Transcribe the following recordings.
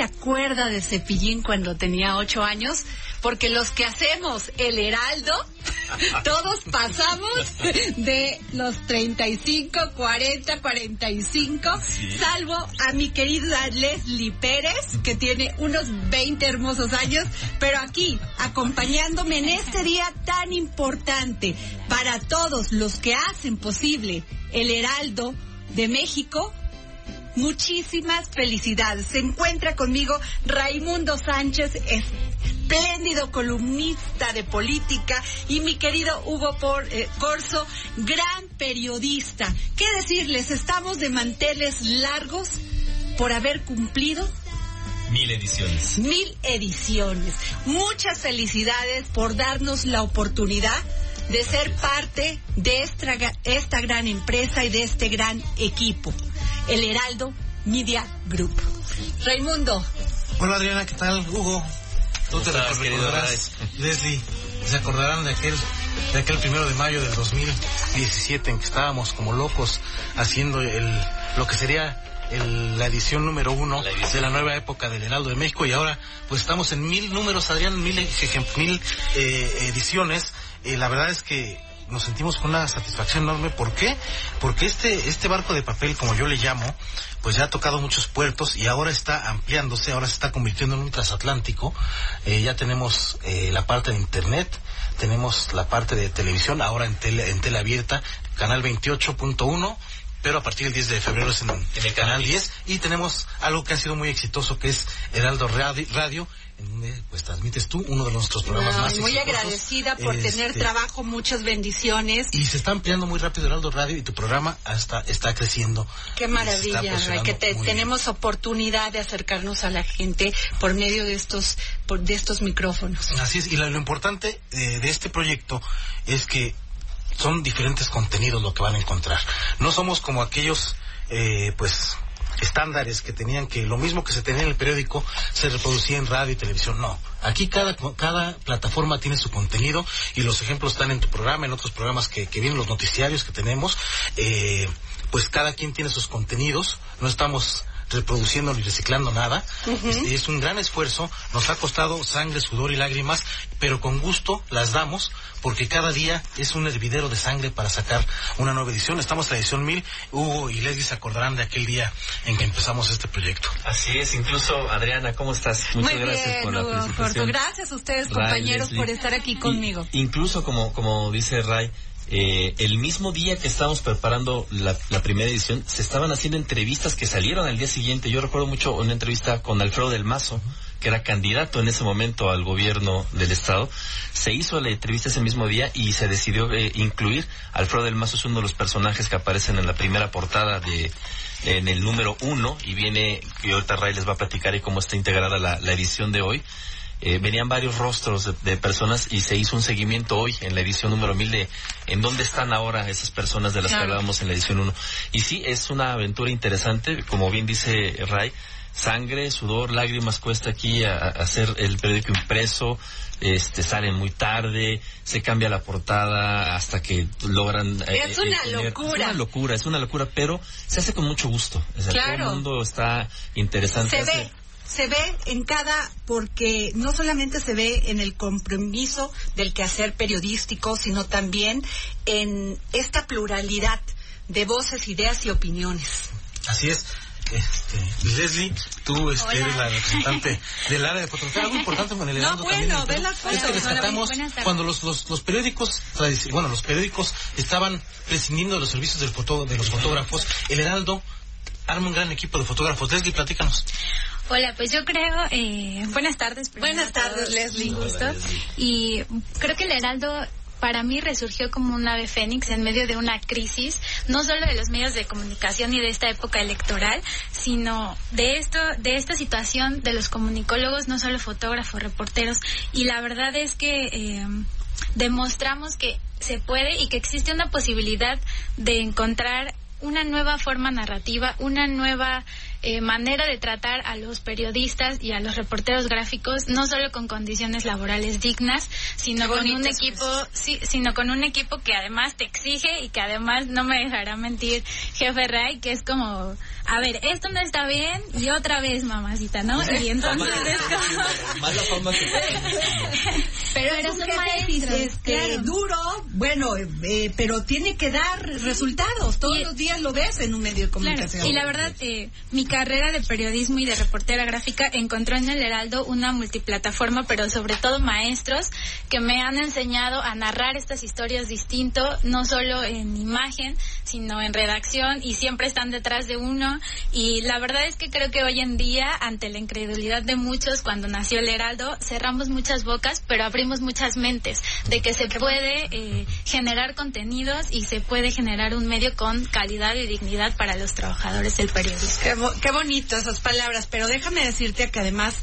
se acuerda de Cepillín cuando tenía ocho años? Porque los que hacemos el Heraldo, todos pasamos de los 35, 40, 45, salvo a mi querida Leslie Pérez, que tiene unos 20 hermosos años, pero aquí, acompañándome en este día tan importante para todos los que hacen posible el Heraldo de México, Muchísimas felicidades. Se encuentra conmigo Raimundo Sánchez, espléndido columnista de política, y mi querido Hugo Por, eh, Corso, gran periodista. ¿Qué decirles? Estamos de manteles largos por haber cumplido Mil ediciones. mil ediciones. Muchas felicidades por darnos la oportunidad de ser parte de esta, esta gran empresa y de este gran equipo, el Heraldo Media Group. Raimundo, Hola Adriana, ¿qué tal? Hugo, tú te estás, recordarás, Leslie, se acordarán de aquel, de aquel primero de mayo del 2017 en que estábamos como locos haciendo el, lo que sería el- la edición número uno La edición. de la nueva época del Heraldo de México y ahora pues estamos en mil números, Adrián, mil, mil eh, ediciones. Eh, la verdad es que nos sentimos con una satisfacción enorme. ¿Por qué? Porque este, este barco de papel, como yo le llamo, pues ya ha tocado muchos puertos y ahora está ampliándose, ahora se está convirtiendo en un transatlántico. Eh, ya tenemos eh, la parte de internet, tenemos la parte de televisión, ahora en tele, en tele abierta, canal 28.1 pero a partir del 10 de febrero es en, en el canal 10 y tenemos algo que ha sido muy exitoso que es Heraldo Radi- Radio, en donde pues transmites tú uno de nuestros programas Ay, más muy exitosos. agradecida por tener Este, trabajo, muchas bendiciones. y se está ampliando muy rápido Heraldo Radio y tu programa hasta está creciendo. Qué maravilla, Ray, que te- bien. tenemos oportunidad de acercarnos a la gente por medio de estos, por, de estos micrófonos. Así es, y lo, lo importante eh, de este proyecto es que son diferentes contenidos lo que van a encontrar. No somos como aquellos, eh, pues, estándares que tenían que lo mismo que se tenía en el periódico se reproducía en radio y televisión. No, aquí cada, cada plataforma tiene su contenido y los ejemplos están en tu programa, en otros programas que, que vienen los noticiarios que tenemos. Eh, pues cada quien tiene sus contenidos, no estamos reproduciendo ni reciclando nada. Este, es un gran esfuerzo, nos ha costado sangre, sudor y lágrimas, pero con gusto las damos porque cada día es un hervidero de sangre para sacar una nueva edición. Estamos en la edición 1000. Hugo y Leslie se acordarán de aquel día en que empezamos este proyecto. Así es, incluso Adriana, ¿cómo estás? Muchas Muy gracias bien, por la felicitación. Gracias a ustedes, Ray, compañeros, Leslie. por estar aquí Y- conmigo. incluso como, como dice Ray, eh, el mismo día que estábamos preparando la, primera edición, se estaban haciendo entrevistas que salieron al día siguiente. Yo recuerdo mucho una entrevista con Alfredo del Mazo, que era candidato en ese momento al gobierno del estado. Se hizo la entrevista ese mismo día y se decidió eh, incluir. Alfredo del Mazo es uno de los personajes que aparecen en la primera portada de en el número uno y viene, y ahorita Ray les va a platicar y cómo está integrada la, la edición de hoy eh, venían varios rostros de, de personas y se hizo un seguimiento hoy en la edición número 1000 de en dónde están ahora esas personas de las Claro. que hablábamos en la edición 1. Y sí, es una aventura interesante, como bien dice Ray, sangre, sudor, lágrimas cuesta aquí a, a hacer el periódico impreso, este salen muy tarde, se cambia la portada hasta que logran eh, Es una tener- locura. Es una locura, es una locura, pero se hace con mucho gusto. O sea, Claro. todo el mundo está interesante. Se Hace- ve, se ve en cada, porque no solamente se ve en el compromiso del quehacer periodístico, sino también en esta pluralidad de voces, ideas y opiniones. Así es. Este, Leslie, tú este, eres la representante del área de fotografía. Algo importante con el No, Heraldo bueno, también, ve las Es fotos. que rescatamos cuando los, los, los periódicos, bueno, los periódicos estaban prescindiendo de los servicios del foto, de los fotógrafos. El Heraldo arma un gran equipo de fotógrafos. Leslie, platícanos. Hola, pues yo creo, eh, buenas tardes. Buenas tardes, Leslie. un gusto. Y creo que el Heraldo para mí resurgió como un ave fénix en medio de una crisis, no solo de los medios de comunicación y de esta época electoral, sino de esto, de esta situación de los comunicólogos, no solo fotógrafos, reporteros. Y la verdad es que eh, demostramos que se puede y que existe una posibilidad de encontrar una nueva forma narrativa, una nueva eh, manera de tratar a los periodistas y a los reporteros gráficos, no solo con condiciones laborales dignas, sino con un equipo, sí, sino con un equipo que además te exige y que además no me dejará mentir jefe Ray, que es como, a ver, esto no está bien y otra vez mamacita, ¿no? Y entonces es como... pero es un jefe este, duro, bueno, eh, pero tiene que dar resultados. Todos los días lo ves en un medio de comunicación. Y la verdad, eh, mi carrera de periodismo y de reportera gráfica encontró en el Heraldo una multiplataforma, pero sobre todo maestros que me han enseñado a narrar estas historias distinto, no solo en imagen, sino en redacción y siempre están detrás de uno. Y la verdad es que creo que hoy en día, ante la incredulidad de muchos, cuando nació el Heraldo, cerramos muchas bocas, pero abrimos muchas mentes de que se puede eh, generar contenidos y se puede generar un medio con calidad y dignidad para los trabajadores del periodismo bonito esas palabras, pero déjame decirte que además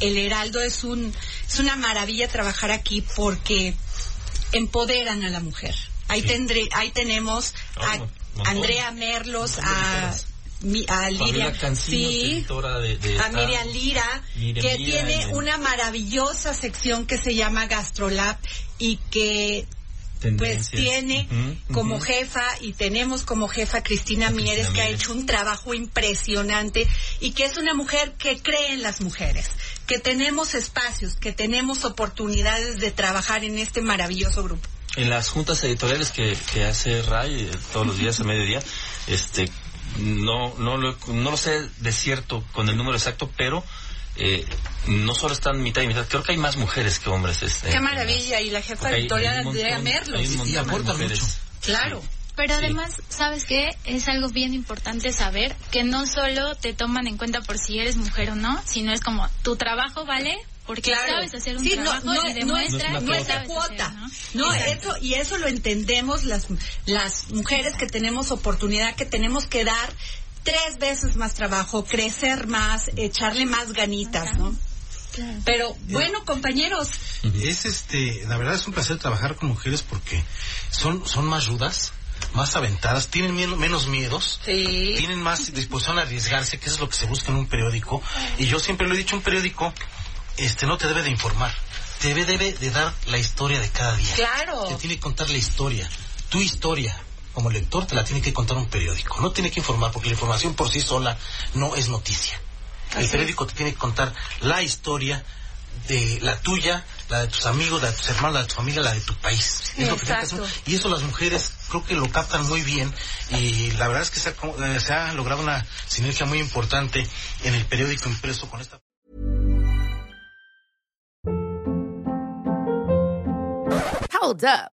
el Heraldo es un es una maravilla trabajar aquí porque empoderan a la mujer. Ahí tendré, ahí tenemos a Andrea Merlos, a a Liria, sí, a Miriam Lira, que tiene una maravillosa sección que se llama Gastrolab y que pues tiene como jefa y tenemos como jefa Cristina, Mieres, que ha hecho un trabajo impresionante y que es una mujer que cree en las mujeres, que tenemos espacios, que tenemos oportunidades de trabajar en este maravilloso grupo. En las juntas editoriales que, que hace RAI eh, todos los días a mediodía, este, no, no, lo, no lo sé de cierto con el número exacto, pero eh, no solo están mitad y mitad, creo que hay más mujeres que hombres. Este, Qué maravilla, y la jefa editorial Andrea Merlos. Y aporta mucho. Claro. Pero además, ¿sabes qué? Es algo bien importante saber que no solo te toman en cuenta por si eres mujer o no, sino es como tu trabajo vale porque sabes hacer un trabajo no, y demuestra no es, cuota. ¿no? eso y eso lo entendemos las las mujeres que tenemos oportunidad que tenemos que dar tres veces más trabajo, crecer más, echarle más ganitas, ¿no? Pero bueno, compañeros. Es este, la verdad es un placer trabajar con mujeres porque son, son más rudas, más aventadas, tienen menos miedos, tienen más disposición a arriesgarse, que es lo que se busca en un periódico. Y yo siempre lo he dicho, un periódico este no te debe de informar, te debe, debe de dar la historia de cada día. Claro. Te tiene que contar la historia, tu historia como lector te la tiene que contar un periódico. No tiene que informar porque la información por sí sola no es noticia. El periódico te tiene que contar la historia de la tuya, la de tus amigos, la de tus hermanos, la de tu familia, la de tu país. y eso las mujeres creo que lo captan muy bien y la verdad es que se ha, eh, se ha logrado una sinergia muy importante en el periódico impreso con esta. Hold up.